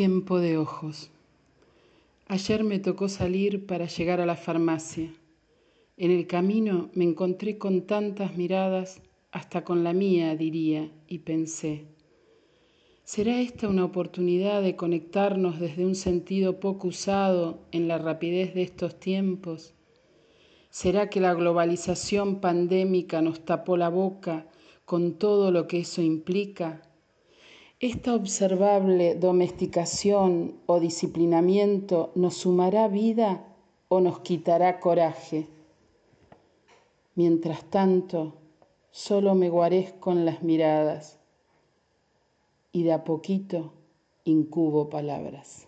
Tiempo de ojos. Ayer me tocó salir para llegar a la farmacia. En el camino me encontré con tantas miradas, hasta con la mía, diría, y pensé, ¿será esta una oportunidad de conectarnos desde un sentido poco usado en la rapidez de estos tiempos? ¿Será que la globalización pandémica nos tapó la boca con todo lo que eso implica? Esta observable domesticación o disciplinamiento nos sumará vida o nos quitará coraje. Mientras tanto, solo me guarezco en las miradas y de a poquito incubo palabras.